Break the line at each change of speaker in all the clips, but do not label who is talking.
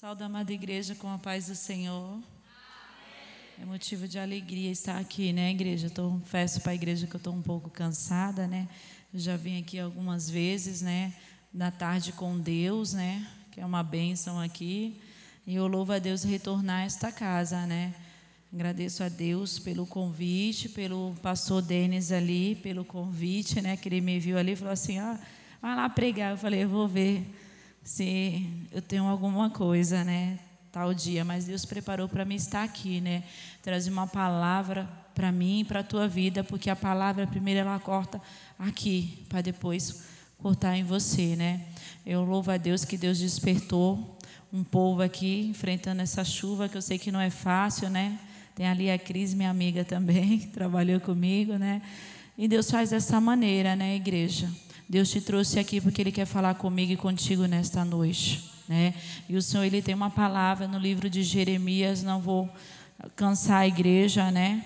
Salve, amada igreja, com a paz do Senhor. Amém. É motivo de alegria estar aqui, né, igreja? Eu confesso para a igreja que eu estou um pouco cansada, né? Já vim aqui algumas vezes, né? Na tarde com Deus, né? Que é uma bênção aqui. E eu louvo a Deus retornar a esta casa, né? Agradeço a Deus pelo convite, pelo pastor Denis ali, pelo convite, né? Que ele me viu ali e falou assim: ah, vai lá pregar. Eu falei: eu vou ver se eu tenho alguma coisa, né? Tal dia, mas Deus preparou para mim estar aqui, né? Trazer uma palavra para mim e para a tua vida, porque a palavra primeiro ela corta aqui, para depois cortar em você, né? Eu louvo a Deus que Deus despertou um povo aqui enfrentando essa chuva que eu sei que não é fácil, né? Tem ali a Cris, minha amiga também, que trabalhou comigo, né? E Deus faz dessa maneira, né, igreja? Deus te trouxe aqui porque Ele quer falar comigo e contigo nesta noite. Né? E o Senhor ele tem uma palavra no livro de Jeremias, não vou cansar a igreja, né?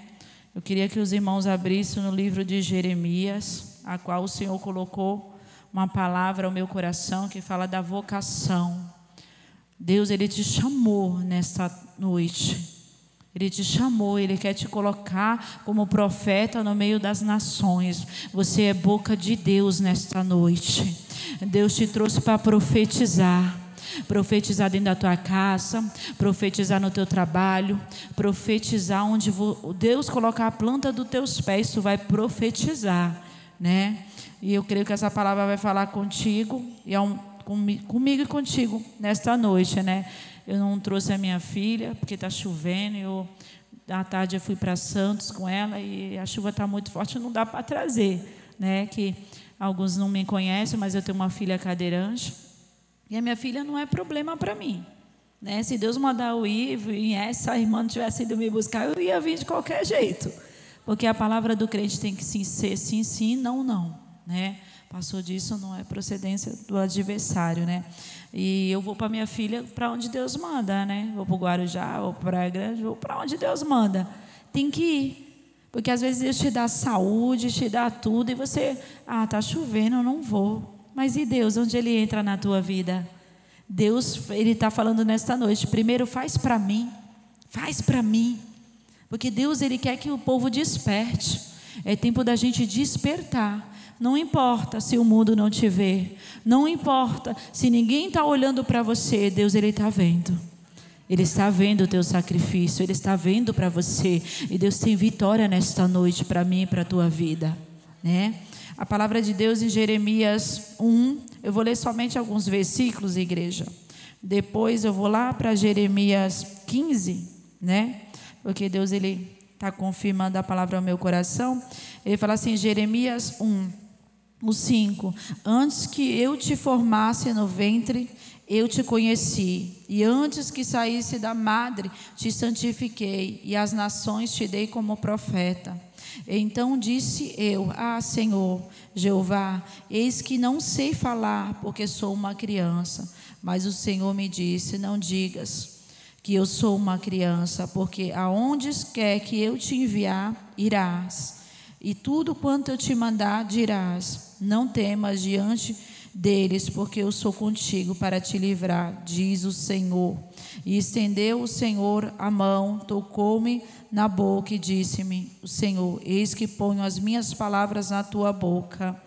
Eu queria que os irmãos abrissem no livro de Jeremias, a qual o Senhor colocou uma palavra ao meu coração que fala da vocação. Deus ele te chamou nesta noite. Ele te chamou, ele quer te colocar como profeta no meio das nações. Você é boca de Deus nesta noite. Deus te trouxe para profetizar. Profetizar dentro da tua casa, profetizar no teu trabalho, profetizar onde Deus colocar a planta dos teus pés, tu vai profetizar, né? E eu creio que essa palavra vai falar contigo e é um, comigo e contigo nesta noite, né? Eu não trouxe a minha filha, porque está chovendo. Eu, à tarde eu fui para Santos com ela e a chuva está muito forte, não dá para trazer. Né? Que alguns não me conhecem, mas eu tenho uma filha cadeirante. E a minha filha não é problema para mim. Né? Se Deus mandar eu ir, e essa irmã não tivesse ido me buscar, eu ia vir de qualquer jeito. Porque a palavra do crente tem que ser sim, sim, não, não. Né? Passou disso, não é procedência do adversário, né? E eu vou para minha filha para onde Deus manda, né? Vou para o Guarujá, vou para a Grande, vou para onde Deus manda. Tem que ir. Porque às vezes Deus te dá saúde, te dá tudo, e você, ah, tá chovendo, eu não vou. Mas e Deus, onde Ele entra na tua vida? Deus, Ele está falando nesta noite, primeiro faz para mim, faz para mim. Porque Deus, Ele quer que o povo desperte. É tempo da gente despertar. Não importa se o mundo não te vê. Não importa se ninguém está olhando para você. Deus, Ele está vendo. Ele está vendo o teu sacrifício. Ele está vendo para você. E Deus tem vitória nesta noite para mim e para a tua vida. Né? A palavra de Deus em Jeremias 1. Eu vou ler somente alguns versículos, igreja. Depois eu vou lá para Jeremias 15, né? Porque Deus ele está confirmando a palavra ao meu coração. Ele fala assim, Jeremias 1. O 5: Antes que eu te formasse no ventre, eu te conheci, e antes que saísse da madre, te santifiquei, e as nações te dei como profeta. Então disse eu: Ah, Senhor, Jeová, eis que não sei falar, porque sou uma criança. Mas o Senhor me disse: Não digas que eu sou uma criança, porque aonde quer que eu te enviar, irás. E tudo quanto eu te mandar, dirás: Não temas diante deles, porque eu sou contigo para te livrar, diz o Senhor. E estendeu o Senhor a mão, tocou-me na boca e disse-me: O Senhor, eis que ponho as minhas palavras na tua boca.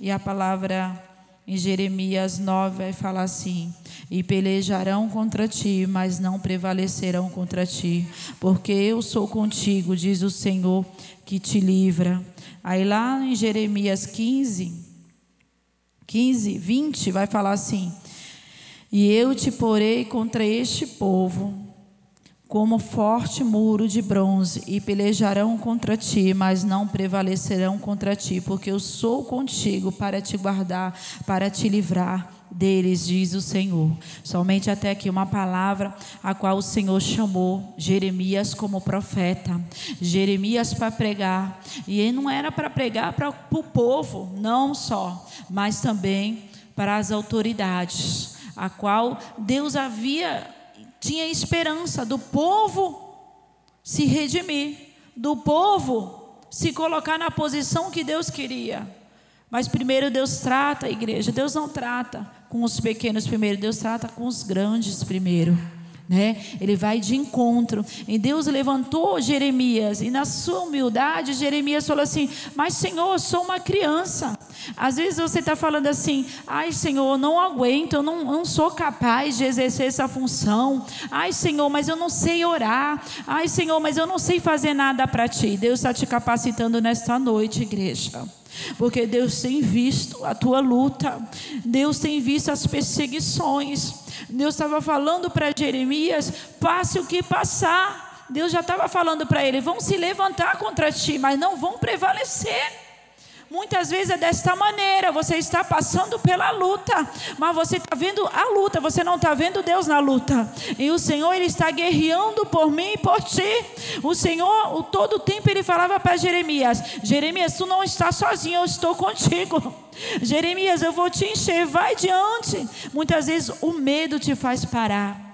E a palavra em Jeremias 9 vai falar assim: E pelejarão contra ti, mas não prevalecerão contra ti, porque eu sou contigo, diz o Senhor, que te livra. Aí lá em Jeremias 15, 15, 20, vai falar assim: E eu te porei contra este povo, como forte muro de bronze, e pelejarão contra ti, mas não prevalecerão contra ti, porque eu sou contigo para te guardar, para te livrar deles, diz o Senhor. Somente até aqui uma palavra a qual o Senhor chamou Jeremias como profeta. Jeremias para pregar. E ele não era para pregar para o povo, não só, mas também para as autoridades, a qual Deus havia tinha esperança do povo se redimir, do povo se colocar na posição que Deus queria. Mas primeiro Deus trata a igreja, Deus não trata com os pequenos primeiro, Deus trata com os grandes primeiro. Né? Ele vai de encontro. E Deus levantou Jeremias, e na sua humildade, Jeremias falou assim: Mas Senhor, eu sou uma criança. Às vezes você está falando assim: Ai Senhor, eu não aguento, eu não, não sou capaz de exercer essa função. Ai Senhor, mas eu não sei orar. Ai Senhor, mas eu não sei fazer nada para ti. Deus está te capacitando nesta noite, igreja. Porque Deus tem visto a tua luta, Deus tem visto as perseguições. Deus estava falando para Jeremias: passe o que passar. Deus já estava falando para ele: vão se levantar contra ti, mas não vão prevalecer. Muitas vezes é desta maneira, você está passando pela luta, mas você está vendo a luta, você não está vendo Deus na luta. E o Senhor, Ele está guerreando por mim e por ti. O Senhor, o todo tempo, Ele falava para Jeremias: Jeremias, tu não está sozinho, eu estou contigo. Jeremias, eu vou te encher, vai diante. Muitas vezes o medo te faz parar.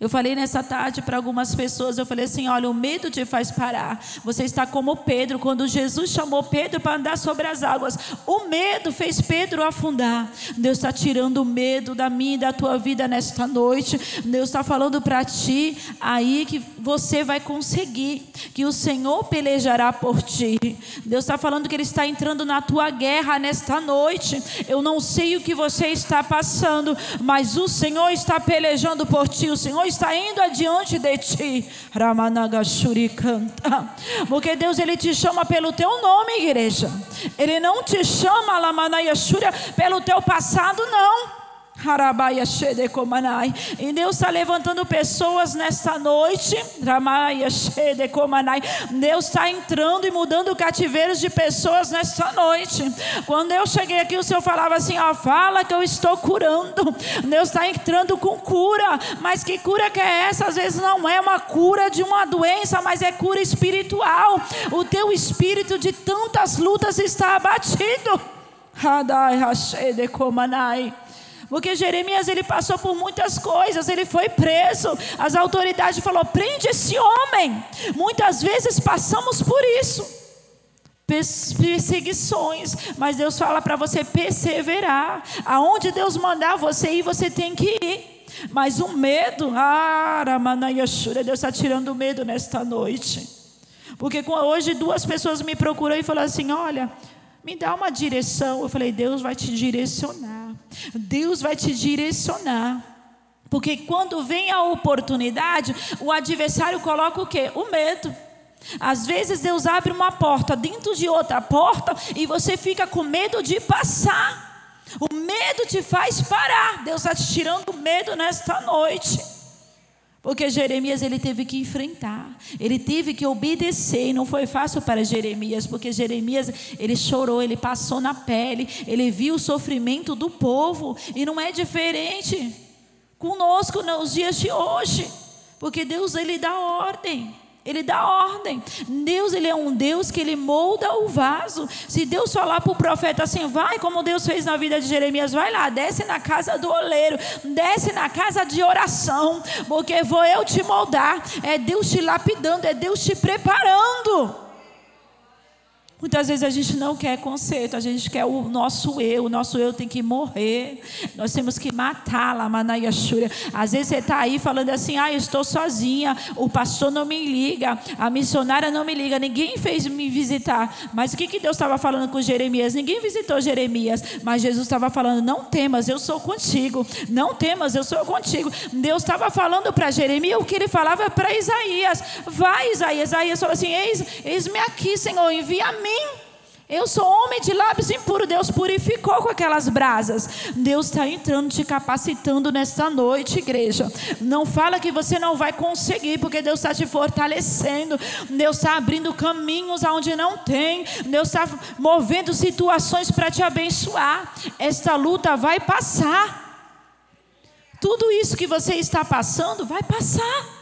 Eu falei nessa tarde para algumas pessoas, eu falei assim: olha, o medo te faz parar. Você está como Pedro, quando Jesus chamou Pedro para andar sobre as águas. O medo fez Pedro afundar. Deus está tirando o medo da minha e da tua vida nesta noite. Deus está falando para ti aí que você vai conseguir, que o Senhor pelejará por ti. Deus está falando que Ele está entrando na tua guerra nesta noite. Eu não sei o que você está passando, mas o Senhor está pelejando por ti. O Senhor está indo adiante de ti. Ramanagashuri canta. Porque Deus ele te chama pelo teu nome, igreja. Ele não te chama Lamanayashura pelo teu passado, não. E Deus está levantando pessoas nesta noite. Deus está entrando e mudando cativeiros de pessoas nesta noite. Quando eu cheguei aqui, o Senhor falava assim: ó, fala que eu estou curando. Deus está entrando com cura. Mas que cura que é essa? Às vezes não é uma cura de uma doença, mas é cura espiritual. O teu espírito de tantas lutas está abatido. Hadai Hashede Komanai. Porque Jeremias ele passou por muitas coisas, ele foi preso. As autoridades falou: "Prende esse homem". Muitas vezes passamos por isso. Perseguições, mas Deus fala para você perseverar. Aonde Deus mandar você ir, você tem que ir. Mas o medo, ah, Deus está tirando o medo nesta noite. Porque hoje duas pessoas me procuram e falaram assim: olha, me dá uma direção. Eu falei, Deus vai te direcionar. Deus vai te direcionar. Porque quando vem a oportunidade, o adversário coloca o quê? O medo. Às vezes Deus abre uma porta dentro de outra porta e você fica com medo de passar. O medo te faz parar. Deus está te tirando medo nesta noite. Porque Jeremias ele teve que enfrentar, ele teve que obedecer, e não foi fácil para Jeremias, porque Jeremias ele chorou, ele passou na pele, ele viu o sofrimento do povo, e não é diferente conosco nos dias de hoje, porque Deus ele dá ordem. Ele dá ordem. Deus, ele é um Deus que ele molda o vaso. Se Deus falar para o profeta assim, vai, como Deus fez na vida de Jeremias, vai lá, desce na casa do oleiro, desce na casa de oração, porque vou eu te moldar. É Deus te lapidando, é Deus te preparando. Muitas vezes a gente não quer conserto, a gente quer o nosso eu, o nosso eu tem que morrer, nós temos que matá-la, Manayashura. Às vezes você está aí falando assim, ah, eu estou sozinha, o pastor não me liga, a missionária não me liga, ninguém fez me visitar. Mas o que, que Deus estava falando com Jeremias? Ninguém visitou Jeremias, mas Jesus estava falando, não temas, eu sou contigo, não temas, eu sou contigo. Deus estava falando para Jeremias o que ele falava para Isaías, vai Isaías, Isaías falou assim, eis, eis-me aqui Senhor, envia-me mim. Eu sou homem de lábios impuros. Deus purificou com aquelas brasas. Deus está entrando, te capacitando nesta noite, igreja. Não fala que você não vai conseguir, porque Deus está te fortalecendo. Deus está abrindo caminhos aonde não tem. Deus está movendo situações para te abençoar. Esta luta vai passar. Tudo isso que você está passando vai passar.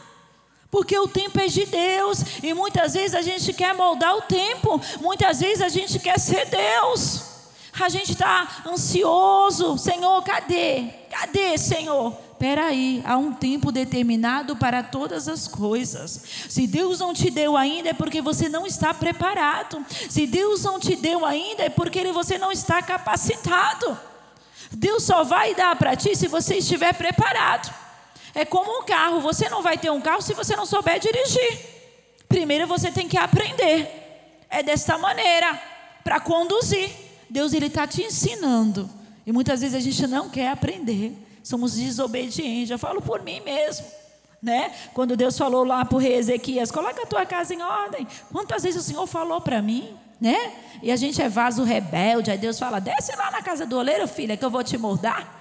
Porque o tempo é de Deus e muitas vezes a gente quer moldar o tempo, muitas vezes a gente quer ser Deus. A gente está ansioso, Senhor, cadê? Cadê, Senhor? Peraí, há um tempo determinado para todas as coisas. Se Deus não te deu ainda, é porque você não está preparado. Se Deus não te deu ainda, é porque você não está capacitado. Deus só vai dar para ti se você estiver preparado. É como um carro, você não vai ter um carro se você não souber dirigir. Primeiro você tem que aprender. É desta maneira, para conduzir. Deus ele está te ensinando. E muitas vezes a gente não quer aprender. Somos desobedientes. Eu falo por mim mesmo. Né? Quando Deus falou lá para o rei Ezequias, coloca a tua casa em ordem. Quantas vezes o Senhor falou para mim? Né? E a gente é vaso rebelde, aí Deus fala: desce lá na casa do oleiro, filha, que eu vou te moldar.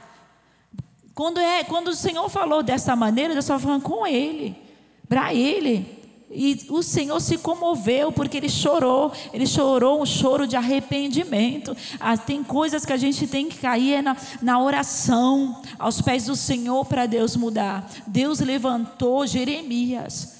Quando, é, quando o Senhor falou dessa maneira, Deus estava falando com ele, para ele. E o Senhor se comoveu porque ele chorou, ele chorou um choro de arrependimento. Ah, tem coisas que a gente tem que cair é na, na oração, aos pés do Senhor para Deus mudar. Deus levantou Jeremias.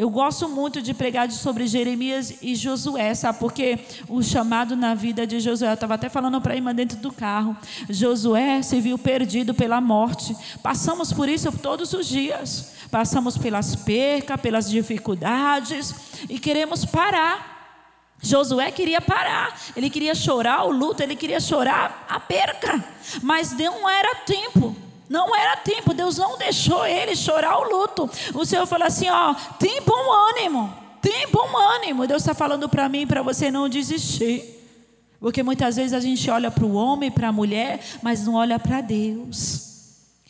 Eu gosto muito de pregar sobre Jeremias e Josué, sabe? Porque o chamado na vida de Josué, eu estava até falando para a irmã dentro do carro. Josué se viu perdido pela morte. Passamos por isso todos os dias. Passamos pelas percas, pelas dificuldades e queremos parar. Josué queria parar, ele queria chorar o luto, ele queria chorar a perca, mas não era tempo. Não era tempo, Deus não deixou ele chorar o luto. O Senhor falou assim: ó, tem bom ânimo, tem bom ânimo. Deus está falando para mim, para você não desistir. Porque muitas vezes a gente olha para o homem, para a mulher, mas não olha para Deus.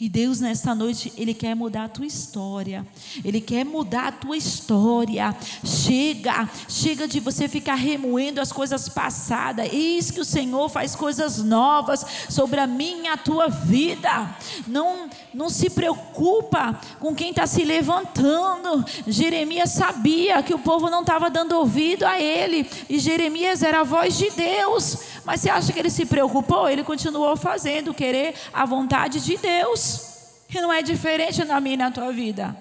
E Deus, nesta noite, Ele quer mudar a tua história. Ele quer mudar a tua história. Chega, chega de você ficar remoendo as coisas passadas. Eis que o Senhor faz coisas novas sobre a minha a tua vida. Não, não se preocupa com quem está se levantando. Jeremias sabia que o povo não estava dando ouvido a ele. E Jeremias era a voz de Deus. Mas você acha que ele se preocupou? Ele continuou fazendo, querer a vontade de Deus. E não é diferente na minha e na tua vida.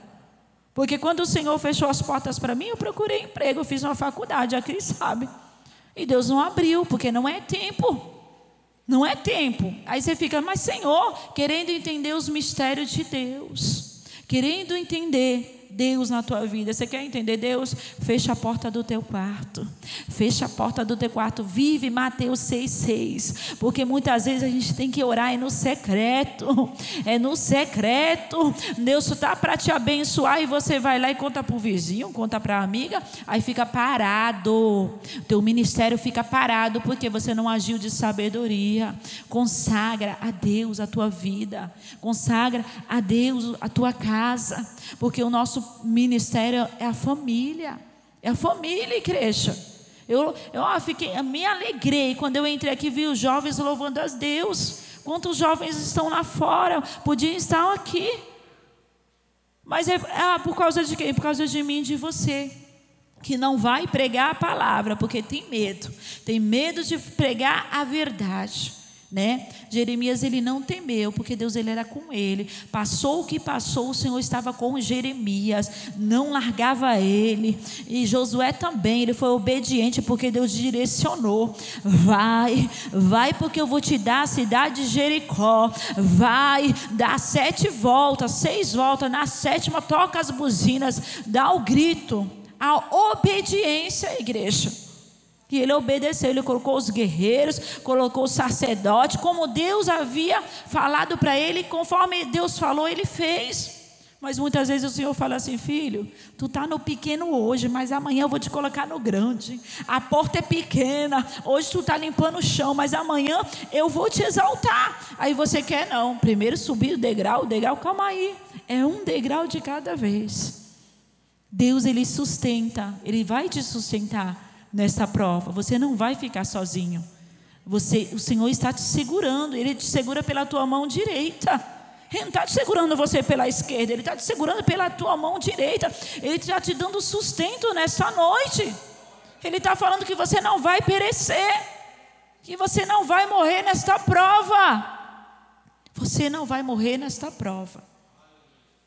Porque quando o Senhor fechou as portas para mim, eu procurei emprego, eu fiz uma faculdade, a Cris sabe. E Deus não abriu, porque não é tempo. Não é tempo. Aí você fica, mas Senhor, querendo entender os mistérios de Deus, querendo entender Deus na tua vida. Você quer entender Deus? Fecha a porta do teu quarto. Fecha a porta do teu quarto. Vive Mateus 6,6. Porque muitas vezes a gente tem que orar é no secreto. É no secreto. Deus está para te abençoar e você vai lá e conta para o vizinho, conta para a amiga, aí fica parado. Teu ministério fica parado porque você não agiu de sabedoria. Consagra a Deus a tua vida. Consagra a Deus a tua casa. Porque o nosso ministério é a família. É a família, igreja. Eu, eu fiquei, me alegrei quando eu entrei aqui e vi os jovens louvando a Deus. Quantos jovens estão lá fora? Podiam estar aqui. Mas é ah, por causa de quem? Por causa de mim e de você. Que não vai pregar a palavra, porque tem medo. Tem medo de pregar a verdade né? Jeremias ele não temeu, porque Deus ele era com ele. Passou o que passou, o Senhor estava com Jeremias, não largava ele. E Josué também, ele foi obediente porque Deus direcionou. Vai, vai porque eu vou te dar a cidade de Jericó. Vai, dá sete voltas, seis voltas, na sétima toca as buzinas, dá o grito. A obediência, igreja. E ele obedeceu, ele colocou os guerreiros, colocou o sacerdote, como Deus havia falado para ele, conforme Deus falou, ele fez. Mas muitas vezes o Senhor fala assim, filho, tu está no pequeno hoje, mas amanhã eu vou te colocar no grande. A porta é pequena, hoje tu está limpando o chão, mas amanhã eu vou te exaltar. Aí você quer não, primeiro subir o degrau, o degrau, calma aí, é um degrau de cada vez. Deus ele sustenta, ele vai te sustentar nessa prova. Você não vai ficar sozinho. Você, o Senhor está te segurando. Ele te segura pela tua mão direita. Ele não está te segurando você pela esquerda. Ele está te segurando pela tua mão direita. Ele está te dando sustento nessa noite. Ele está falando que você não vai perecer. Que você não vai morrer nesta prova. Você não vai morrer nesta prova.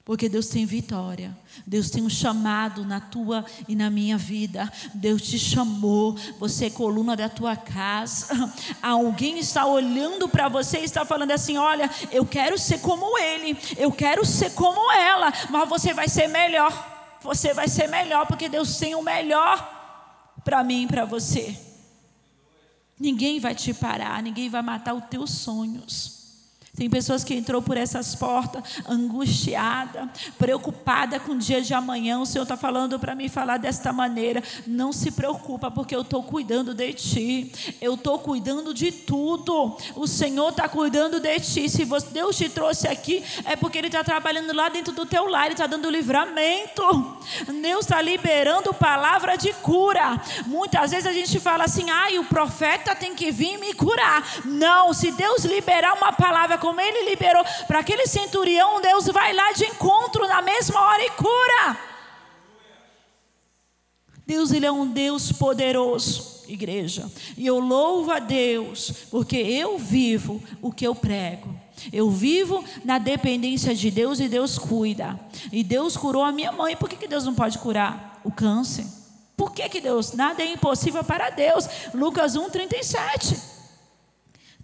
Porque Deus tem vitória. Deus tem um chamado na tua e na minha vida. Deus te chamou. Você é coluna da tua casa. Alguém está olhando para você e está falando assim: Olha, eu quero ser como ele. Eu quero ser como ela. Mas você vai ser melhor. Você vai ser melhor porque Deus tem o melhor para mim e para você. Ninguém vai te parar. Ninguém vai matar os teus sonhos. Tem pessoas que entrou por essas portas angustiada, preocupada com o dia de amanhã. O Senhor está falando para mim falar desta maneira. Não se preocupa, porque eu estou cuidando de ti. Eu estou cuidando de tudo. O Senhor está cuidando de ti. Se Deus te trouxe aqui, é porque Ele está trabalhando lá dentro do teu lar. Ele está dando livramento. Deus está liberando palavra de cura. Muitas vezes a gente fala assim: ai, o profeta tem que vir me curar. Não, se Deus liberar uma palavra como ele liberou para aquele centurião, Deus vai lá de encontro na mesma hora e cura. Deus, Ele é um Deus poderoso, igreja. E eu louvo a Deus, porque eu vivo o que eu prego. Eu vivo na dependência de Deus e Deus cuida. E Deus curou a minha mãe. Por que, que Deus não pode curar o câncer? Por que, que Deus? Nada é impossível para Deus. Lucas 1, 37.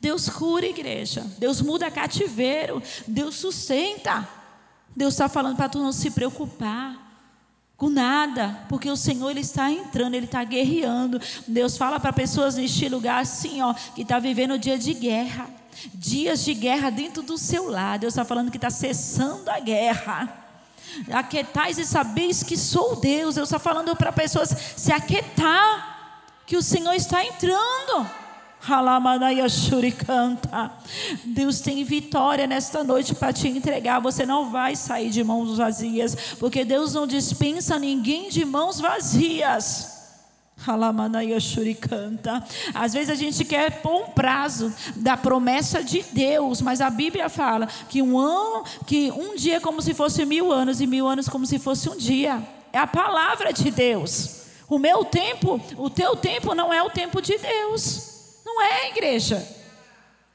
Deus cura igreja, Deus muda cativeiro, Deus sustenta. Deus está falando para tu não se preocupar com nada, porque o Senhor ele está entrando, ele está guerreando. Deus fala para pessoas neste lugar assim, ó, que está vivendo dia de guerra, dias de guerra dentro do seu lar. Deus está falando que está cessando a guerra. Aquetais e sabeis que sou Deus. Deus está falando para pessoas se aquietar, que o Senhor está entrando. Deus tem vitória nesta noite para te entregar. Você não vai sair de mãos vazias, porque Deus não dispensa ninguém de mãos vazias. Às vezes a gente quer pôr um prazo da promessa de Deus, mas a Bíblia fala que um ano, que um dia é como se fosse mil anos e mil anos como se fosse um dia. É a palavra de Deus. O meu tempo, o teu tempo não é o tempo de Deus. Não é, igreja.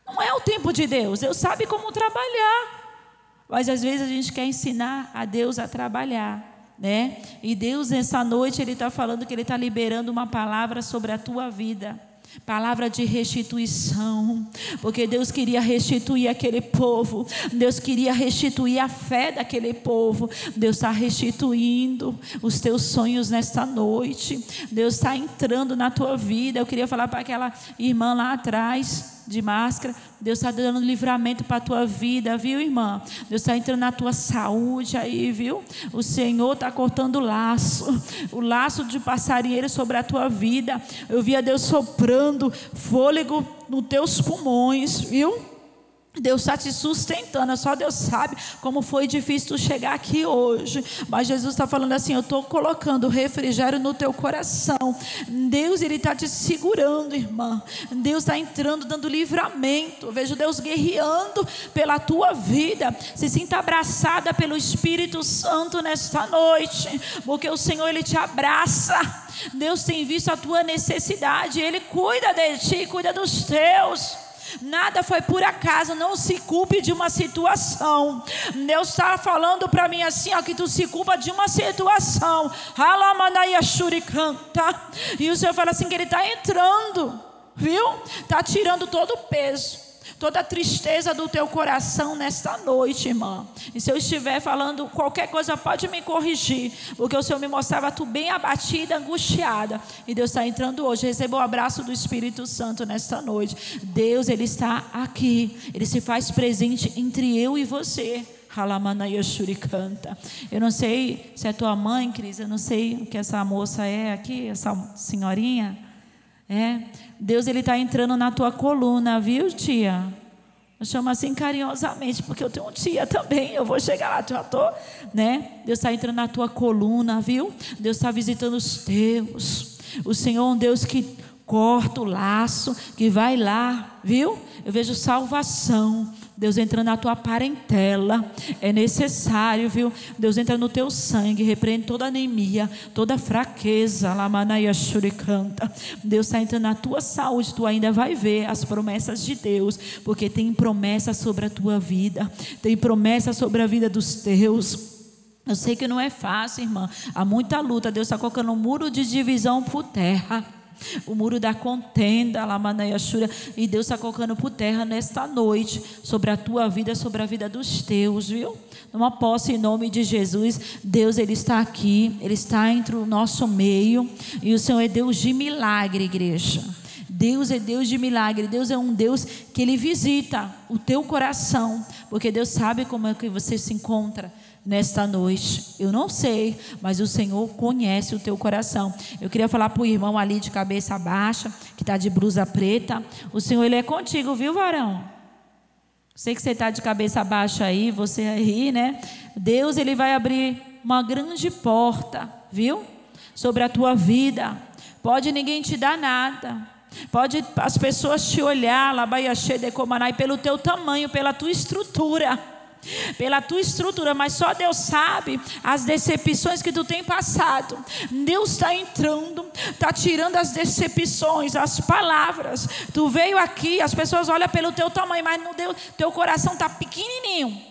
Não é o tempo de Deus. Deus sabe como trabalhar. Mas às vezes a gente quer ensinar a Deus a trabalhar. Né? E Deus, nessa noite, Ele está falando que Ele está liberando uma palavra sobre a tua vida. Palavra de restituição, porque Deus queria restituir aquele povo, Deus queria restituir a fé daquele povo, Deus está restituindo os teus sonhos nesta noite, Deus está entrando na tua vida. Eu queria falar para aquela irmã lá atrás, de máscara. Deus está dando livramento para a tua vida, viu, irmã? Deus está entrando na tua saúde aí, viu? O Senhor está cortando o laço, o laço de passarinheiro sobre a tua vida. Eu via Deus soprando fôlego nos teus pulmões, viu? Deus está te sustentando, só Deus sabe como foi difícil tu chegar aqui hoje. Mas Jesus está falando assim: Eu estou colocando refrigério no teu coração. Deus, Ele está te segurando, irmã. Deus está entrando, dando livramento. Vejo Deus guerreando pela tua vida. Se sinta abraçada pelo Espírito Santo nesta noite, porque o Senhor, Ele te abraça. Deus tem visto a tua necessidade, Ele cuida de ti, cuida dos teus. Nada foi por acaso, não se culpe de uma situação. Deus está falando para mim assim, ó, que tu se culpa de uma situação. E o Senhor fala assim que Ele está entrando, viu? Está tirando todo o peso toda a tristeza do teu coração nesta noite, irmã. E se eu estiver falando qualquer coisa, pode me corrigir, porque o Senhor me mostrava tu bem abatida, angustiada. E Deus está entrando hoje. Receba o abraço do Espírito Santo nesta noite. Deus, Ele está aqui. Ele se faz presente entre eu e você. canta. Eu não sei se é tua mãe, Cris, eu não sei o que essa moça é aqui, essa senhorinha. É, Deus ele está entrando na tua coluna, viu, tia? Eu chamo assim carinhosamente, porque eu tenho um tia também, eu vou chegar lá, já estou, né? Deus está entrando na tua coluna, viu? Deus está visitando os teus. O Senhor é um Deus que corta o laço, que vai lá, viu? Eu vejo salvação. Deus entra na tua parentela. É necessário, viu? Deus entra no teu sangue, repreende toda anemia, toda fraqueza. Lamanaia. Deus está entrando na tua saúde. Tu ainda vai ver as promessas de Deus, porque tem promessa sobre a tua vida, tem promessa sobre a vida dos teus. Eu sei que não é fácil, irmã. Há muita luta. Deus está colocando um muro de divisão por terra o muro da contenda, Lamanayashura, e Deus está colocando por terra nesta noite, sobre a tua vida, sobre a vida dos teus, viu? Numa posse em nome de Jesus, Deus ele está aqui, ele está entre o nosso meio, e o Senhor é Deus de milagre, igreja. Deus é Deus de milagre. Deus é um Deus que ele visita o teu coração, porque Deus sabe como é que você se encontra nesta noite. Eu não sei, mas o Senhor conhece o teu coração. Eu queria falar para o irmão ali de cabeça baixa, que está de blusa preta. O Senhor, Ele é contigo, viu, varão? Sei que você está de cabeça baixa aí, você aí, né? Deus, Ele vai abrir uma grande porta, viu? Sobre a tua vida. Pode ninguém te dar nada. Pode as pessoas te olhar, de Comanai, pelo teu tamanho, pela tua estrutura pela tua estrutura, mas só Deus sabe as decepções que tu tem passado. Deus está entrando, está tirando as decepções, as palavras. Tu veio aqui, as pessoas olham pelo teu tamanho, mas no teu, teu coração está pequenininho,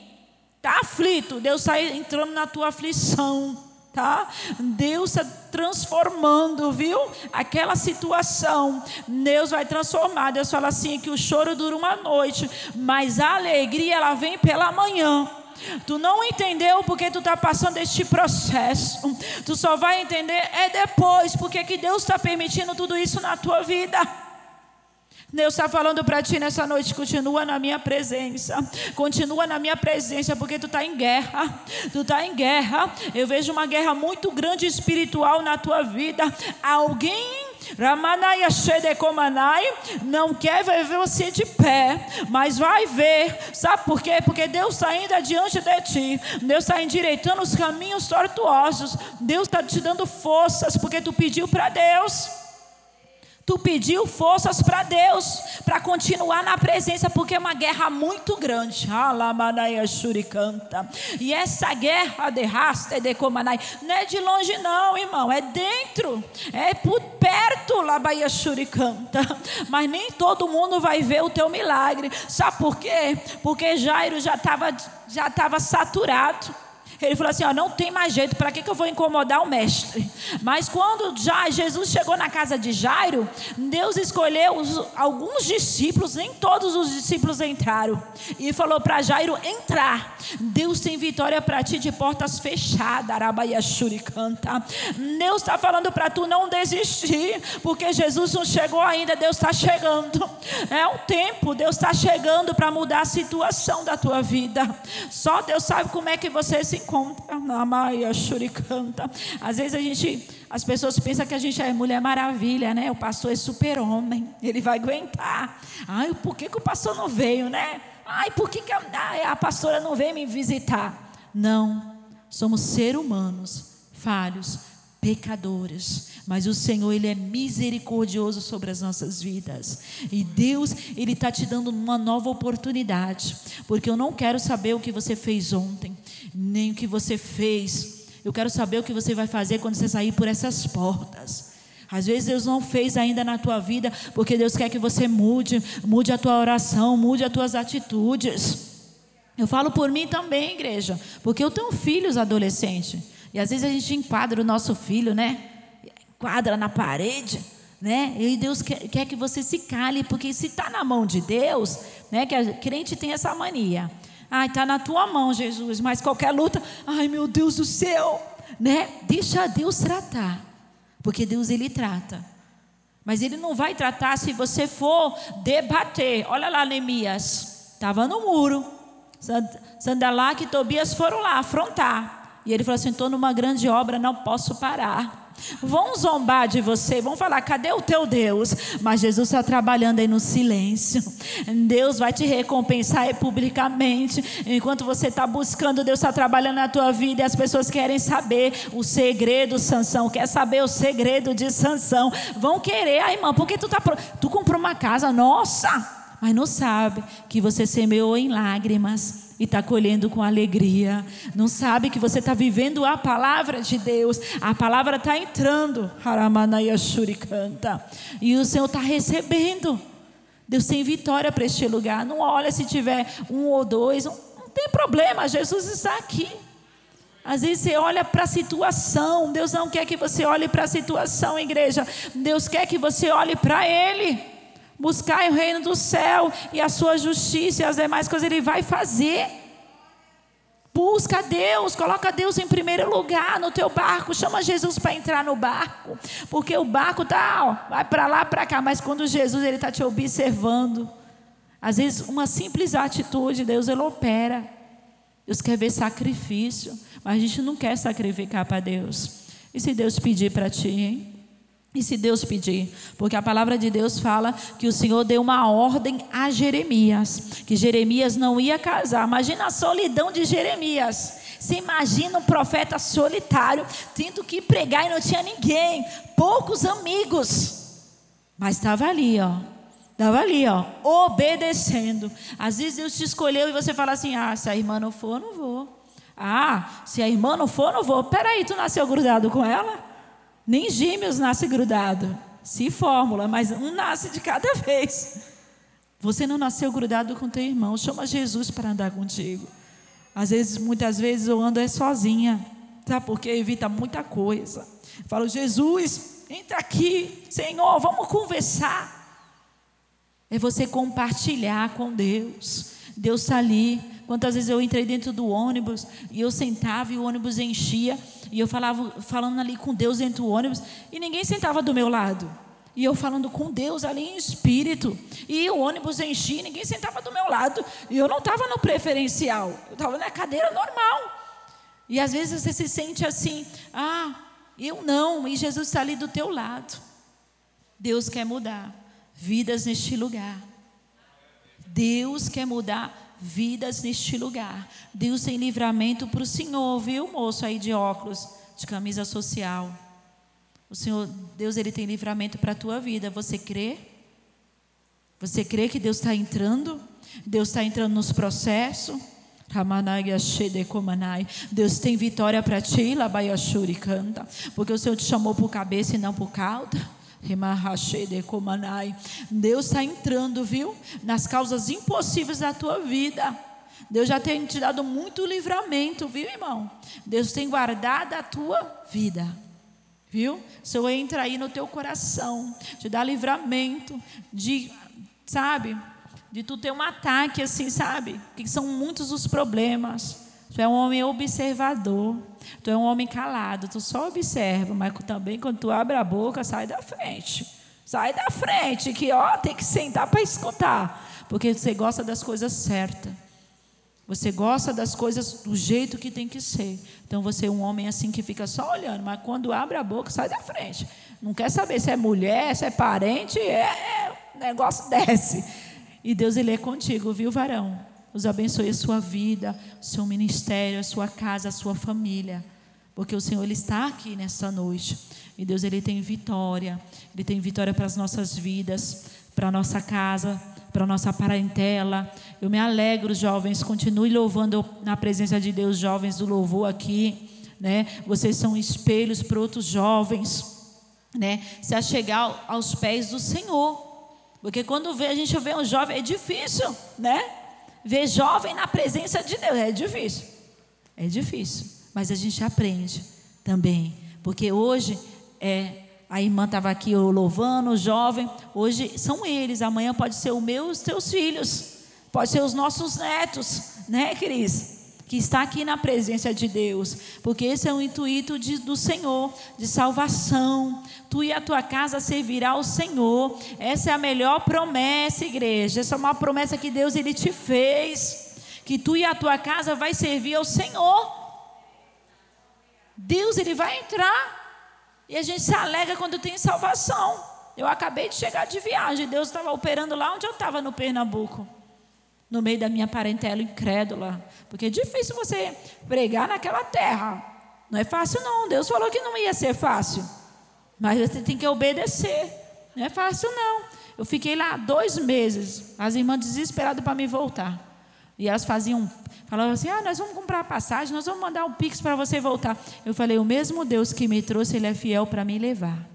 está aflito. Deus está entrando na tua aflição tá? Deus está transformando, viu? Aquela situação, Deus vai transformar. Deus fala assim que o choro dura uma noite, mas a alegria ela vem pela manhã. Tu não entendeu porque tu está passando este processo. Tu só vai entender é depois porque que Deus está permitindo tudo isso na tua vida. Deus está falando para ti nessa noite, continua na minha presença, continua na minha presença, porque tu está em guerra, tu está em guerra. Eu vejo uma guerra muito grande espiritual na tua vida. Alguém Ramanai Shedekomanai não quer ver você de pé, mas vai ver. Sabe por quê? Porque Deus está indo adiante de ti. Deus está endireitando os caminhos tortuosos. Deus está te dando forças, porque tu pediu para Deus. Tu pediu forças para Deus, para continuar na presença, porque é uma guerra muito grande. E essa guerra de rasta de comanai não é de longe, não, irmão, é dentro, é por perto, Labaia Shuricanta. Mas nem todo mundo vai ver o teu milagre. Sabe por quê? Porque Jairo já estava já tava saturado. Ele falou assim: ó, não tem mais jeito, para que, que eu vou incomodar o mestre? Mas quando já Jesus chegou na casa de Jairo, Deus escolheu os, alguns discípulos, nem todos os discípulos entraram, e falou para Jairo entrar. Deus tem vitória para ti de portas fechadas, Arabaiaxuri canta. Deus está falando para tu não desistir, porque Jesus não chegou ainda, Deus está chegando. É um tempo, Deus está chegando para mudar a situação da tua vida. Só Deus sabe como é que você se encontra conta. Maia Shuricanta. Às vezes a gente, as pessoas pensam que a gente é mulher maravilha, né? O pastor é super-homem, ele vai aguentar. Ai, por que, que o pastor não veio, né? Ai, por que, que a, a pastora não veio me visitar? Não, somos seres humanos, falhos, pecadores, mas o Senhor ele é misericordioso sobre as nossas vidas e Deus ele está te dando uma nova oportunidade, porque eu não quero saber o que você fez ontem, nem o que você fez. Eu quero saber o que você vai fazer quando você sair por essas portas. Às vezes Deus não fez ainda na tua vida, porque Deus quer que você mude, mude a tua oração, mude as tuas atitudes. Eu falo por mim também, igreja, porque eu tenho filhos adolescentes. E às vezes a gente enquadra o nosso filho, né? Enquadra na parede, né? E Deus quer, quer que você se cale, porque se está na mão de Deus, né? Que a crente tem essa mania. Ai, está na tua mão, Jesus, mas qualquer luta, ai meu Deus do céu, né? Deixa Deus tratar, porque Deus ele trata. Mas ele não vai tratar se você for debater. Olha lá, Neemias, estava no muro. Sandalac e Tobias foram lá afrontar. E ele falou assim: estou numa grande obra, não posso parar. Vão zombar de você, vão falar, cadê o teu Deus? Mas Jesus está trabalhando aí no silêncio. Deus vai te recompensar publicamente. Enquanto você está buscando, Deus está trabalhando na tua vida e as pessoas querem saber o segredo, Sansão. Quer saber o segredo de Sansão? Vão querer, ai, irmã, porque tu, tá, tu comprou uma casa, nossa! mas não sabe que você semeou em lágrimas e está colhendo com alegria. Não sabe que você está vivendo a palavra de Deus. A palavra está entrando. canta. E o Senhor está recebendo. Deus tem vitória para este lugar. Não olha se tiver um ou dois. Não, não tem problema. Jesus está aqui. Às vezes você olha para a situação. Deus não quer que você olhe para a situação, igreja. Deus quer que você olhe para Ele. Buscai o reino do céu e a sua justiça e as demais coisas ele vai fazer. Busca Deus, coloca Deus em primeiro lugar no teu barco, chama Jesus para entrar no barco, porque o barco tá, ó, vai para lá, para cá, mas quando Jesus ele está te observando, às vezes uma simples atitude, Deus ele opera. Deus quer ver sacrifício, mas a gente não quer sacrificar para Deus. E se Deus pedir para ti, hein? E se Deus pedir? Porque a palavra de Deus fala que o Senhor deu uma ordem a Jeremias, que Jeremias não ia casar. Imagina a solidão de Jeremias. Você imagina um profeta solitário, tendo que pregar e não tinha ninguém, poucos amigos. Mas estava ali, ó. Estava ali, ó, obedecendo. Às vezes Deus te escolheu e você fala assim: ah, se a irmã não for, não vou. Ah, se a irmã não for, não vou. Peraí, tu nasceu grudado com ela? Nem gêmeos nasce grudado. Se fórmula, mas um nasce de cada vez. Você não nasceu grudado com teu irmão. Chama Jesus para andar contigo. Às vezes, muitas vezes eu ando é sozinha. Sabe por quê? Evita muita coisa. Falo, Jesus, entra aqui. Senhor, vamos conversar. É você compartilhar com Deus. Deus está ali. Quantas vezes eu entrei dentro do ônibus e eu sentava e o ônibus enchia e eu falava falando ali com Deus dentro do ônibus e ninguém sentava do meu lado. E eu falando com Deus ali em espírito. E o ônibus enchia, ninguém sentava do meu lado. E eu não estava no preferencial, eu estava na cadeira normal. E às vezes você se sente assim, ah, eu não, e Jesus está ali do teu lado. Deus quer mudar vidas neste lugar. Deus quer mudar vidas neste lugar. Deus tem livramento para o Senhor, viu, moço aí de óculos, de camisa social. O Senhor, Deus, ele tem livramento para a tua vida. Você crê? Você crê que Deus está entrando? Deus está entrando nos processos? Deus tem vitória para ti, canta. Porque o Senhor te chamou por cabeça e não por cauda. Deus está entrando, viu? Nas causas impossíveis da tua vida. Deus já tem te dado muito livramento, viu, irmão? Deus tem guardado a tua vida. Viu? Senhor entra aí no teu coração, te dá livramento de, sabe, de tu ter um ataque assim, sabe? Que são muitos os problemas. Tu é um homem observador. Tu é um homem calado. Tu só observa, mas também quando tu abre a boca, sai da frente. Sai da frente, que ó, tem que sentar para escutar. Porque você gosta das coisas certas. Você gosta das coisas do jeito que tem que ser. Então você é um homem assim que fica só olhando, mas quando abre a boca, sai da frente. Não quer saber se é mulher, se é parente, é, é o negócio desce. E Deus ele é contigo, viu, varão? Deus abençoe a sua vida, o seu ministério, a sua casa, a sua família. Porque o Senhor ele está aqui nessa noite. E Deus ele tem vitória. Ele tem vitória para as nossas vidas, para a nossa casa, para a nossa parentela. Eu me alegro, jovens, continue louvando na presença de Deus, jovens do louvor aqui, né? Vocês são espelhos para outros jovens, né? Se achegar aos pés do Senhor. Porque quando vê, a gente vê um jovem é difícil, né? Ver jovem na presença de Deus é difícil. É difícil. Mas a gente aprende também. Porque hoje é, a irmã estava aqui louvando, o jovem. Hoje são eles. Amanhã pode ser o meu os teus filhos. Pode ser os nossos netos, né, Cris? Que está aqui na presença de Deus, porque esse é o intuito de, do Senhor, de salvação. Tu e a tua casa servirá ao Senhor. Essa é a melhor promessa, igreja. Essa é uma promessa que Deus ele te fez, que tu e a tua casa vai servir ao Senhor. Deus ele vai entrar e a gente se alega quando tem salvação. Eu acabei de chegar de viagem, Deus estava operando lá onde eu estava no Pernambuco no meio da minha parentela incrédula. Porque é difícil você pregar naquela terra. Não é fácil, não. Deus falou que não ia ser fácil. Mas você tem que obedecer. Não é fácil, não. Eu fiquei lá dois meses, as irmãs desesperadas para me voltar. E elas faziam, falavam assim: ah, nós vamos comprar a passagem, nós vamos mandar um pix para você voltar. Eu falei: o mesmo Deus que me trouxe, Ele é fiel para me levar.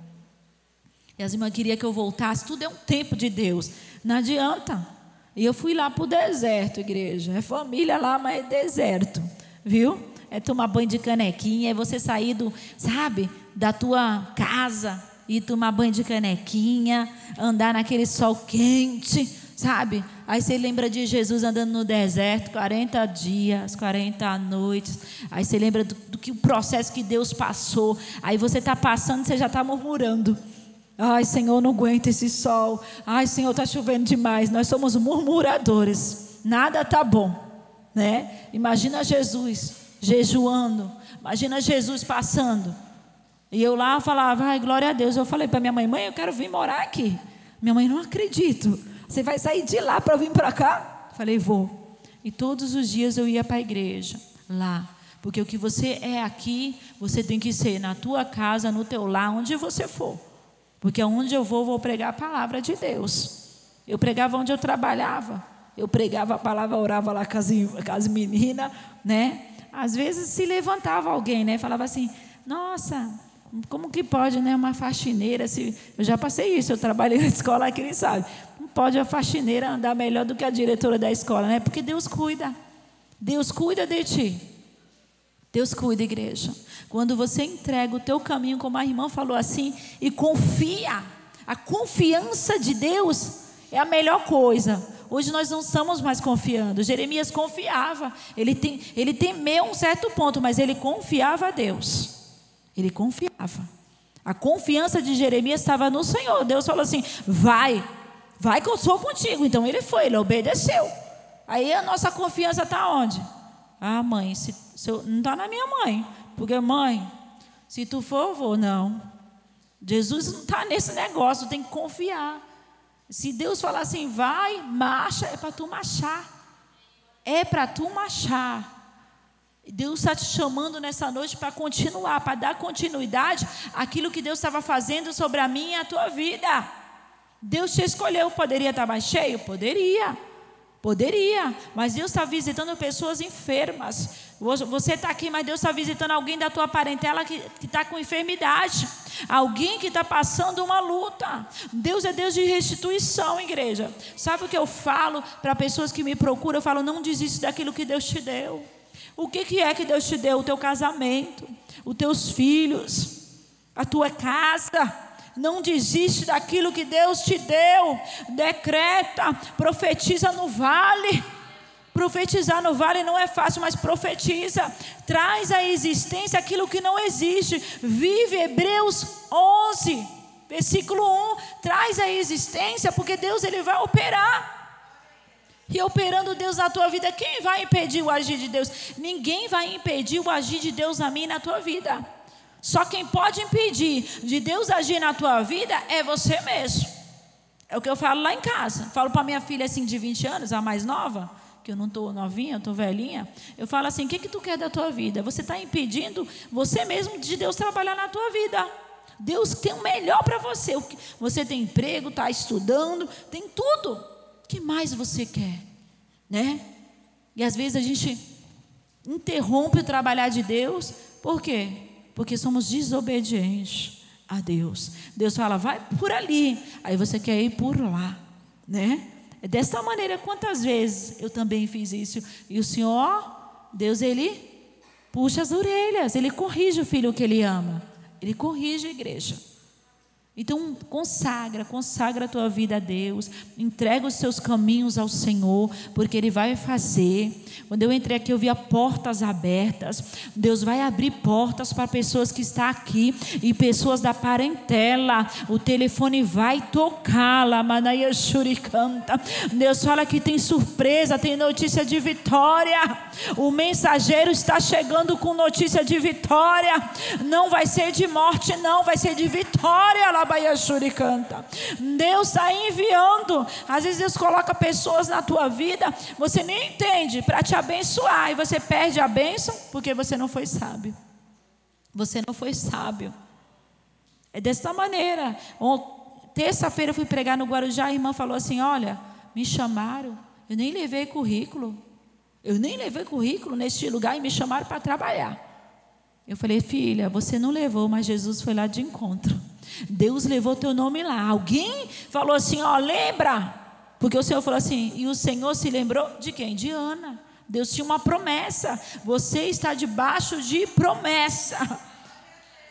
E as irmãs queriam que eu voltasse, tudo é um tempo de Deus. Não adianta. E eu fui lá para o deserto, igreja. É família lá, mas é deserto, viu? É tomar banho de canequinha, é você sair do, sabe, da tua casa e tomar banho de canequinha, andar naquele sol quente, sabe? Aí você lembra de Jesus andando no deserto, 40 dias, 40 noites. Aí você lembra do, do que o processo que Deus passou. Aí você está passando, você já está murmurando. Ai, Senhor, não aguento esse sol. Ai, Senhor, está chovendo demais. Nós somos murmuradores. Nada está bom, né? Imagina Jesus jejuando. Imagina Jesus passando. E eu lá falava, ai, glória a Deus. Eu falei para minha mãe, mãe, eu quero vir morar aqui. Minha mãe, não acredito. Você vai sair de lá para vir para cá? Falei, vou. E todos os dias eu ia para a igreja, lá. Porque o que você é aqui, você tem que ser na tua casa, no teu lar, onde você for. Porque onde eu vou, vou pregar a palavra de Deus. Eu pregava onde eu trabalhava. Eu pregava a palavra, orava lá com as, as meninas, né? Às vezes se levantava alguém, né? Falava assim, nossa, como que pode, né? Uma faxineira, se... eu já passei isso, eu trabalhei na escola, ele sabe pode a faxineira andar melhor do que a diretora da escola, né? Porque Deus cuida. Deus cuida de ti. Deus cuida, igreja. Quando você entrega o teu caminho, como a irmã falou assim, e confia, a confiança de Deus é a melhor coisa. Hoje nós não estamos mais confiando. Jeremias confiava. Ele, tem, ele temeu um certo ponto, mas ele confiava a Deus. Ele confiava. A confiança de Jeremias estava no Senhor. Deus falou assim: vai, Vai que eu sou contigo. Então ele foi, ele obedeceu. Aí a nossa confiança está onde? Ah, mãe, se, se eu, não está na minha mãe. Porque, mãe, se tu for, eu vou. Não. Jesus não está nesse negócio, tem que confiar. Se Deus falar assim, vai, marcha, é para tu marchar. É para tu marchar. Deus está te chamando nessa noite para continuar, para dar continuidade àquilo que Deus estava fazendo sobre a minha e a tua vida. Deus te escolheu, poderia estar mais cheio? Poderia. Poderia, mas Deus está visitando pessoas enfermas. Você está aqui, mas Deus está visitando alguém da tua parentela que está com enfermidade, alguém que está passando uma luta. Deus é Deus de restituição, igreja. Sabe o que eu falo para pessoas que me procuram? Eu falo: não desista daquilo que Deus te deu. O que, que é que Deus te deu? O teu casamento, os teus filhos, a tua casa. Não desiste daquilo que Deus te deu. Decreta, profetiza no vale. Profetizar no vale não é fácil, mas profetiza. Traz à existência aquilo que não existe. Vive Hebreus 11, versículo 1. Traz à existência, porque Deus ele vai operar. E operando Deus na tua vida, quem vai impedir o agir de Deus? Ninguém vai impedir o agir de Deus na minha e na tua vida. Só quem pode impedir de Deus agir na tua vida é você mesmo. É o que eu falo lá em casa. Falo para minha filha assim de 20 anos, a mais nova, que eu não estou novinha, eu estou velhinha. Eu falo assim: o que, que tu quer da tua vida? Você está impedindo você mesmo de Deus trabalhar na tua vida. Deus tem o melhor para você. Você tem emprego, está estudando, tem tudo. O que mais você quer? Né? E às vezes a gente interrompe o trabalhar de Deus. Por quê? Porque somos desobedientes a Deus. Deus fala, vai por ali, aí você quer ir por lá, né? É dessa maneira, quantas vezes eu também fiz isso, e o Senhor, Deus, Ele puxa as orelhas, Ele corrige o filho que Ele ama, Ele corrige a igreja. Então, consagra, consagra a tua vida a Deus, entrega os seus caminhos ao Senhor, porque Ele vai fazer. Quando eu entrei aqui, eu via portas abertas. Deus vai abrir portas para pessoas que estão aqui e pessoas da parentela. O telefone vai tocá-la, Manaia canta. Deus fala que tem surpresa, tem notícia de vitória. O mensageiro está chegando com notícia de vitória. Não vai ser de morte, não, vai ser de vitória. Canta. Deus está enviando. Às vezes Deus coloca pessoas na tua vida, você nem entende, para te abençoar. E você perde a bênção porque você não foi sábio. Você não foi sábio. É dessa maneira. Terça-feira eu fui pregar no Guarujá, a irmã falou assim: Olha, me chamaram, eu nem levei currículo. Eu nem levei currículo neste lugar e me chamaram para trabalhar. Eu falei, filha, você não levou, mas Jesus foi lá de encontro. Deus levou teu nome lá. Alguém falou assim: ó, lembra? Porque o Senhor falou assim, e o Senhor se lembrou de quem? De Ana. Deus tinha uma promessa. Você está debaixo de promessa.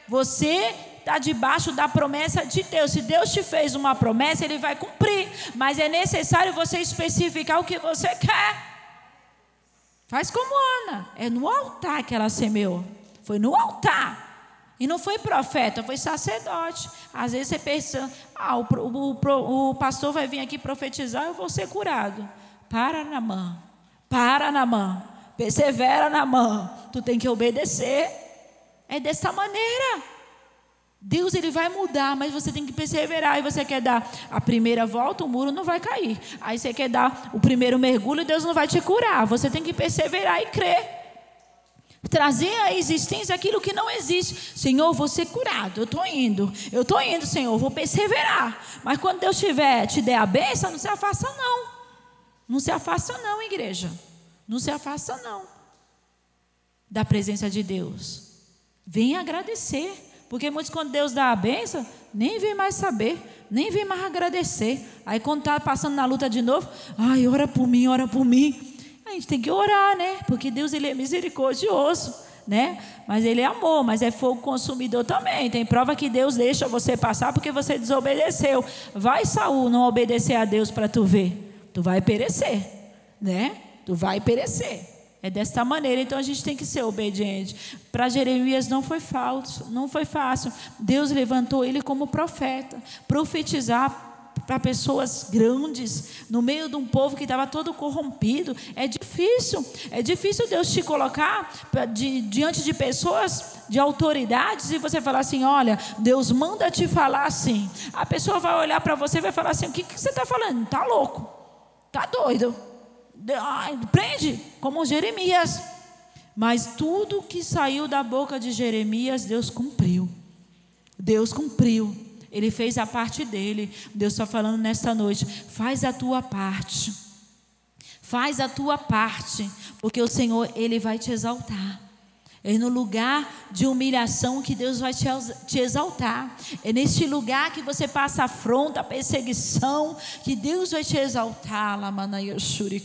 Você está debaixo da promessa de Deus. Se Deus te fez uma promessa, Ele vai cumprir. Mas é necessário você especificar o que você quer. Faz como Ana. É no altar que ela semeou. Foi no altar. E não foi profeta, foi sacerdote. Às vezes você pensa, ah, o, o, o, pastor vai vir aqui profetizar, eu vou ser curado. Para na mão. Para na mão. Persevera na mão. Tu tem que obedecer. É dessa maneira. Deus ele vai mudar, mas você tem que perseverar. E você quer dar a primeira volta, o muro não vai cair. Aí você quer dar o primeiro mergulho, Deus não vai te curar. Você tem que perseverar e crer. Trazer à existência aquilo que não existe. Senhor, vou ser curado. Eu estou indo. Eu estou indo, Senhor. Vou perseverar. Mas quando Deus tiver, te der a bênção, não se afasta, não. Não se afasta, não, igreja. Não se afasta, não. Da presença de Deus. Venha agradecer. Porque muitos, quando Deus dá a bênção, nem vem mais saber, nem vem mais agradecer. Aí, quando está passando na luta de novo, ai, ora por mim, ora por mim. A gente tem que orar, né? Porque Deus ele é misericordioso, né? Mas ele é amor, mas é fogo consumidor também. Tem prova que Deus deixa você passar porque você desobedeceu. Vai Saul não obedecer a Deus para tu ver. Tu vai perecer, né? Tu vai perecer. É desta maneira, então a gente tem que ser obediente. Para Jeremias não foi falso, não foi fácil. Deus levantou ele como profeta, profetizar para pessoas grandes, no meio de um povo que estava todo corrompido. É difícil, é difícil Deus te colocar de, diante de pessoas de autoridades e você falar assim: olha, Deus manda te falar assim. A pessoa vai olhar para você e vai falar assim: o que, que você está falando? Está louco, está doido. Ai, prende, como Jeremias. Mas tudo que saiu da boca de Jeremias, Deus cumpriu. Deus cumpriu. Ele fez a parte dele. Deus está falando nesta noite: faz a tua parte. Faz a tua parte, porque o Senhor, Ele vai te exaltar. É no lugar de humilhação que Deus vai te exaltar. É neste lugar que você passa afronta, perseguição, que Deus vai te exaltar.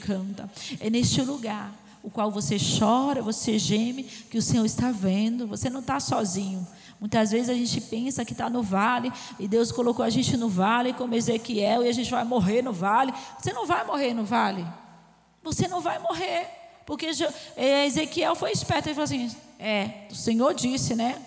canta. É neste lugar o qual você chora, você geme, que o Senhor está vendo. Você não está sozinho. Muitas vezes a gente pensa que está no vale e Deus colocou a gente no vale como Ezequiel e a gente vai morrer no vale. Você não vai morrer no vale. Você não vai morrer. Porque é, Ezequiel foi esperto e falou assim: É, o Senhor disse, né?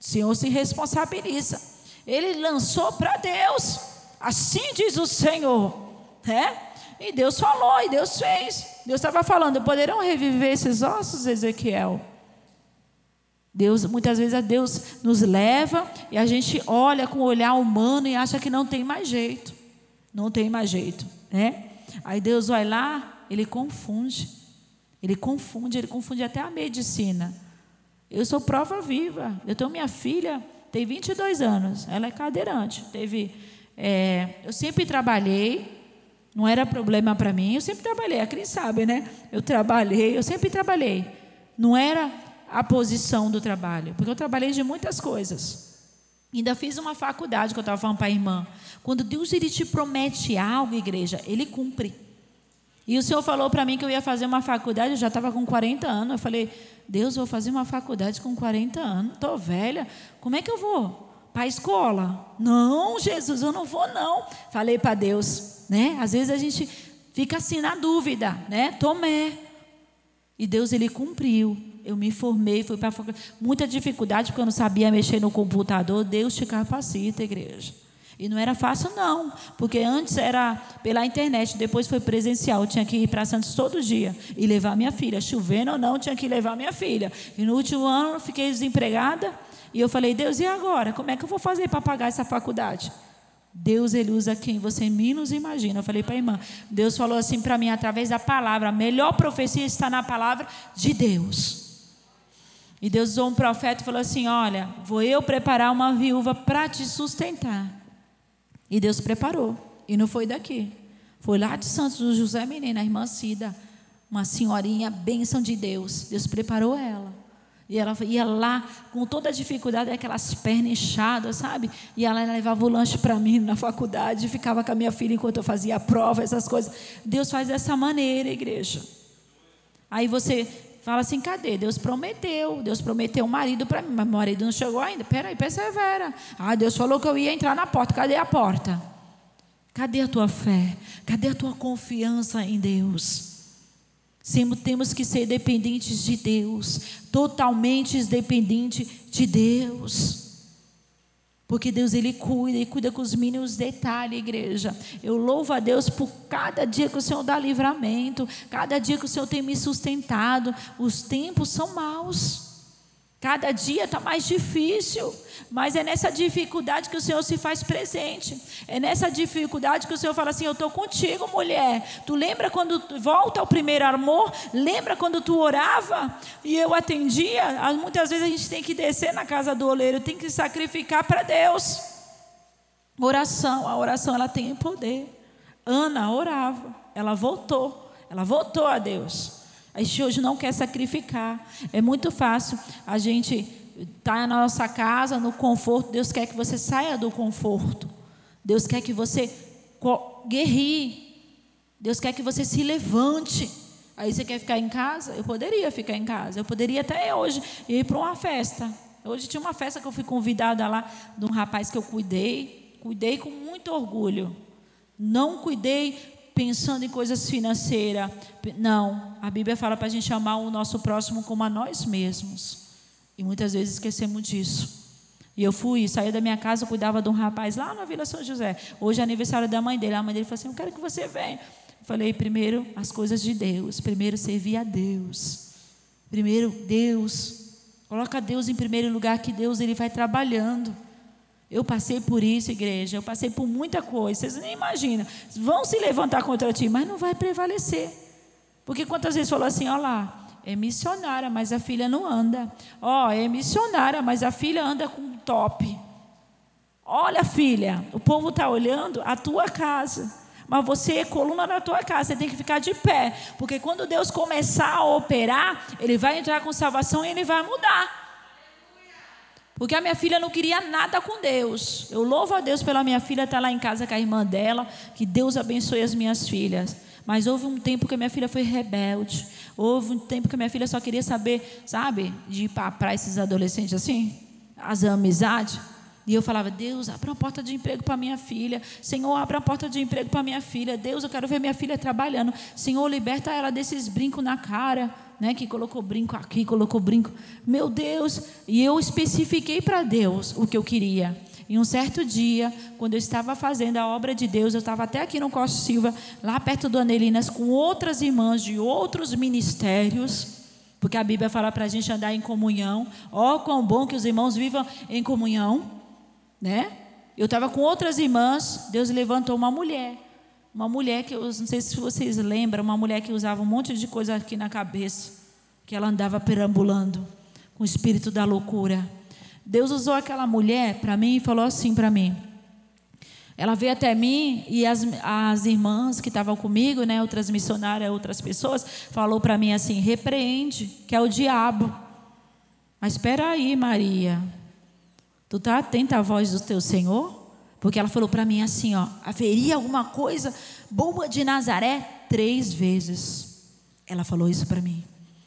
O Senhor se responsabiliza. Ele lançou para Deus. Assim diz o Senhor. Né? E Deus falou, e Deus fez. Deus estava falando: poderão reviver esses ossos, Ezequiel? Deus, muitas vezes Deus nos leva e a gente olha com o olhar humano e acha que não tem mais jeito. Não tem mais jeito, né? Aí Deus vai lá, ele confunde. Ele confunde, ele confunde até a medicina. Eu sou prova viva. Eu tenho minha filha, tem 22 anos, ela é cadeirante. Teve, é, eu sempre trabalhei, não era problema para mim. Eu sempre trabalhei, a Cris sabe, né? Eu trabalhei, eu sempre trabalhei. Não era a posição do trabalho, porque eu trabalhei de muitas coisas. Ainda fiz uma faculdade que eu estava falando para a irmã. Quando Deus ele te promete algo, igreja, ele cumpre. E o Senhor falou para mim que eu ia fazer uma faculdade, eu já estava com 40 anos. Eu falei, Deus, vou fazer uma faculdade com 40 anos, estou velha, como é que eu vou? Para a escola? Não, Jesus, eu não vou não. Falei para Deus, né? Às vezes a gente fica assim na dúvida, né? Tomé. E Deus ele cumpriu eu me formei, fui para muita dificuldade porque eu não sabia mexer no computador. Deus te capacita, igreja. E não era fácil, não, porque antes era pela internet, depois foi presencial. Eu tinha que ir para Santos todo dia e levar minha filha. Chovendo ou não, tinha que levar minha filha. E no último ano eu fiquei desempregada. E eu falei, Deus, e agora? Como é que eu vou fazer para pagar essa faculdade? Deus ele usa quem você menos imagina. Eu falei para a irmã, Deus falou assim para mim através da palavra. A melhor profecia está na palavra de Deus. E Deus usou um profeta e falou assim: Olha, vou eu preparar uma viúva para te sustentar. E Deus preparou. E não foi daqui. Foi lá de Santos do José Menina, a irmã Cida. Uma senhorinha, bênção de Deus. Deus preparou ela. E ela ia lá com toda a dificuldade, aquelas pernas inchadas, sabe? E ela levava o lanche para mim na faculdade, ficava com a minha filha enquanto eu fazia a prova, essas coisas. Deus faz dessa maneira, igreja. Aí você fala assim: cadê? Deus prometeu, Deus prometeu um marido para mim, mas meu marido não chegou ainda. Peraí, persevera. Ah, Deus falou que eu ia entrar na porta, cadê a porta? Cadê a tua fé? Cadê a tua confiança em Deus? Temos que ser dependentes de Deus, totalmente dependentes de Deus. Porque Deus ele cuida e cuida com os mínimos detalhes, igreja. Eu louvo a Deus por cada dia que o Senhor dá livramento, cada dia que o Senhor tem me sustentado. Os tempos são maus. Cada dia está mais difícil, mas é nessa dificuldade que o Senhor se faz presente. É nessa dificuldade que o Senhor fala assim: Eu estou contigo, mulher. Tu lembra quando volta ao primeiro amor? Lembra quando tu orava e eu atendia? Muitas vezes a gente tem que descer na casa do oleiro, tem que sacrificar para Deus. Oração, a oração ela tem poder. Ana orava, ela voltou, ela voltou a Deus. A gente hoje não quer sacrificar. É muito fácil a gente estar tá na nossa casa, no conforto. Deus quer que você saia do conforto. Deus quer que você guerrie. Deus quer que você se levante. Aí você quer ficar em casa? Eu poderia ficar em casa. Eu poderia até hoje ir para uma festa. Hoje tinha uma festa que eu fui convidada lá de um rapaz que eu cuidei. Cuidei com muito orgulho. Não cuidei pensando em coisas financeiras. Não, a Bíblia fala para a gente amar o nosso próximo como a nós mesmos. E muitas vezes esquecemos disso. E eu fui, saí da minha casa, cuidava de um rapaz lá na Vila São José. Hoje é aniversário da mãe dele. A mãe dele falou assim: Eu quero que você venha. Eu falei: primeiro, as coisas de Deus. Primeiro, servir a Deus. Primeiro, Deus. Coloca Deus em primeiro lugar, que Deus ele vai trabalhando. Eu passei por isso, igreja. Eu passei por muita coisa. Vocês nem imaginam. Vão se levantar contra ti, mas não vai prevalecer. Porque quantas vezes falou assim: olha lá, é missionária, mas a filha não anda. Ó, oh, é missionária, mas a filha anda com top. Olha, filha, o povo está olhando a tua casa. Mas você é coluna na tua casa, você tem que ficar de pé. Porque quando Deus começar a operar, Ele vai entrar com salvação e Ele vai mudar. Porque a minha filha não queria nada com Deus. Eu louvo a Deus pela minha filha estar lá em casa com a irmã dela. Que Deus abençoe as minhas filhas. Mas houve um tempo que minha filha foi rebelde. Houve um tempo que minha filha só queria saber, sabe, de ir para esses adolescentes assim, as amizades. E eu falava, Deus, abra uma porta de emprego para minha filha. Senhor, abra uma porta de emprego para minha filha. Deus, eu quero ver minha filha trabalhando. Senhor, liberta ela desses brincos na cara né, que colocou brinco aqui, colocou brinco. Meu Deus! E eu especifiquei para Deus o que eu queria. E um certo dia, quando eu estava fazendo a obra de Deus, eu estava até aqui no Costa Silva, lá perto do Anelinas, com outras irmãs de outros ministérios, porque a Bíblia fala para a gente andar em comunhão. Ó, oh, quão bom que os irmãos vivam em comunhão, né? Eu estava com outras irmãs, Deus levantou uma mulher uma mulher que eu não sei se vocês lembram, uma mulher que usava um monte de coisa aqui na cabeça, que ela andava perambulando com o espírito da loucura. Deus usou aquela mulher para mim e falou assim para mim. Ela veio até mim e as, as irmãs que estavam comigo, né, outras missionárias, outras pessoas, falou para mim assim: repreende, que é o diabo. Mas espera aí, Maria. Tu está atenta à voz do teu Senhor? Porque ela falou para mim assim, ó, haveria alguma coisa boa de Nazaré três vezes. Ela falou isso para mim.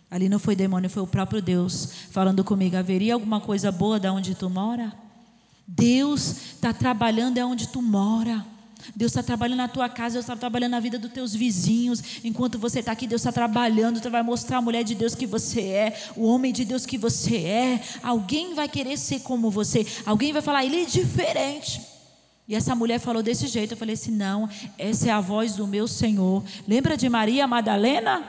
Ali não foi demônio, foi o próprio Deus falando comigo. Haveria alguma coisa boa da onde tu mora? Deus está trabalhando é onde tu mora. Deus está trabalhando na tua casa, Deus está trabalhando na vida dos teus vizinhos. Enquanto você está aqui, Deus está trabalhando. Você vai mostrar a mulher de Deus que você é, o homem de Deus que você é. Alguém vai querer ser como você. Alguém vai falar, ele é diferente. E essa mulher falou desse jeito. Eu falei assim: não, essa é a voz do meu Senhor. Lembra de Maria Madalena?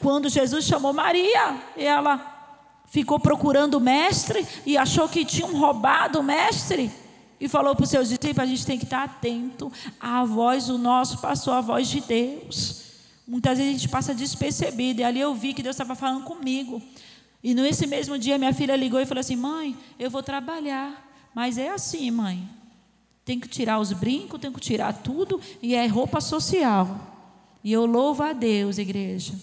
Quando Jesus chamou Maria, ela ficou procurando o mestre e achou que tinham roubado o mestre. E falou para os seus discípulos: a gente tem que estar atento à voz do nosso pastor, a voz de Deus. Muitas vezes a gente passa despercebido. E ali eu vi que Deus estava falando comigo. E nesse mesmo dia, minha filha ligou e falou assim: mãe, eu vou trabalhar. Mas é assim, mãe. Tem que tirar os brincos, tem que tirar tudo, e é roupa social. E eu louvo a Deus, igreja.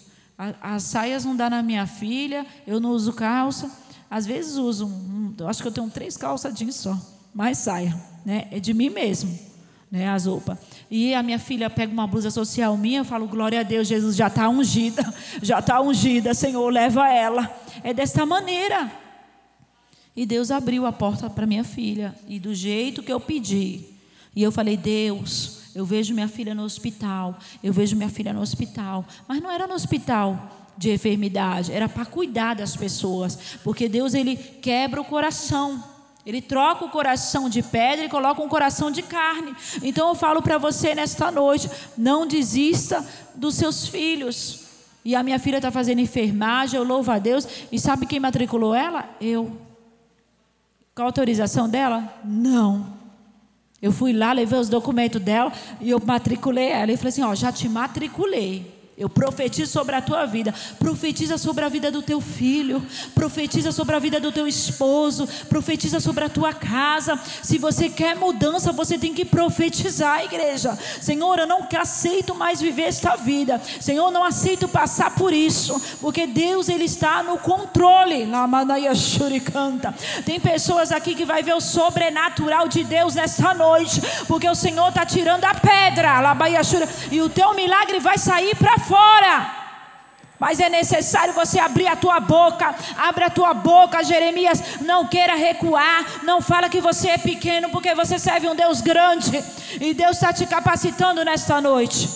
As saias não dá na minha filha, eu não uso calça. Às vezes uso, um, acho que eu tenho três calças jeans só, mais saia, né? É de mim mesmo. né, as roupas. E a minha filha pega uma blusa social minha, eu falo, glória a Deus, Jesus já está ungida, já está ungida, Senhor, leva ela. É desta maneira. E Deus abriu a porta para minha filha, e do jeito que eu pedi. E eu falei, Deus, eu vejo minha filha no hospital, eu vejo minha filha no hospital. Mas não era no hospital de enfermidade, era para cuidar das pessoas, porque Deus ele quebra o coração. Ele troca o coração de pedra e coloca um coração de carne. Então eu falo para você nesta noite: não desista dos seus filhos. E a minha filha está fazendo enfermagem, eu louvo a Deus. E sabe quem matriculou ela? Eu. Com a autorização dela? Não. Eu fui lá, levei os documentos dela e eu matriculei ela. E falei assim: Ó, já te matriculei. Eu profetizo sobre a tua vida, profetiza sobre a vida do teu filho, profetiza sobre a vida do teu esposo, profetiza sobre a tua casa. Se você quer mudança, você tem que profetizar, igreja. Senhor, eu não aceito mais viver esta vida. Senhor, eu não aceito passar por isso, porque Deus ele está no controle. canta. Tem pessoas aqui que vai ver o sobrenatural de Deus nesta noite, porque o Senhor está tirando a pedra, e o teu milagre vai sair para fora. Mas é necessário você abrir a tua boca. Abre a tua boca, Jeremias. Não queira recuar. Não fala que você é pequeno, porque você serve um Deus grande. E Deus está te capacitando nesta noite.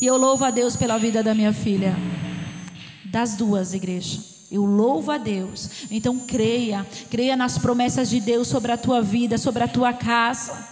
E eu louvo a Deus pela vida da minha filha. Das duas, igreja. Eu louvo a Deus. Então creia. Creia nas promessas de Deus sobre a tua vida, sobre a tua casa.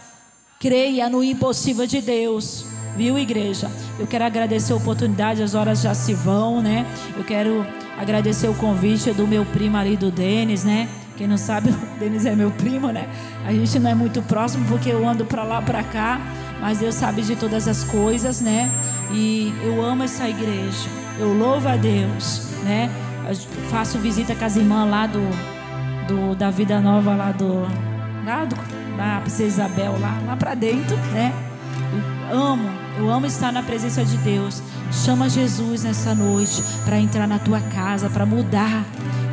Creia no impossível de Deus. Viu, igreja? Eu quero agradecer a oportunidade, as horas já se vão, né? Eu quero agradecer o convite do meu primo ali, do Denis, né? Quem não sabe, o Denis é meu primo, né? A gente não é muito próximo porque eu ando para lá, para cá, mas Deus sabe de todas as coisas, né? E eu amo essa igreja. Eu louvo a Deus, né? Eu faço visita com as irmãs lá do, do da Vida Nova lá do lá do da Princesa Isabel lá, lá para dentro, né? Eu amo eu amo estar na presença de Deus. Chama Jesus nessa noite para entrar na tua casa, para mudar.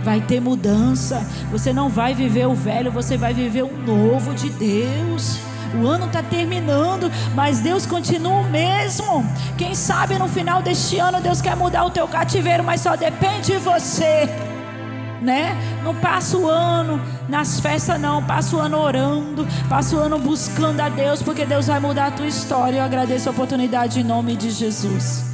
Vai ter mudança. Você não vai viver o velho, você vai viver o novo de Deus. O ano está terminando, mas Deus continua o mesmo. Quem sabe no final deste ano Deus quer mudar o teu cativeiro, mas só depende de você né? Não passa o ano nas festas, não. Passa o ano orando, passa o ano buscando a Deus, porque Deus vai mudar a tua história. Eu agradeço a oportunidade em nome de Jesus.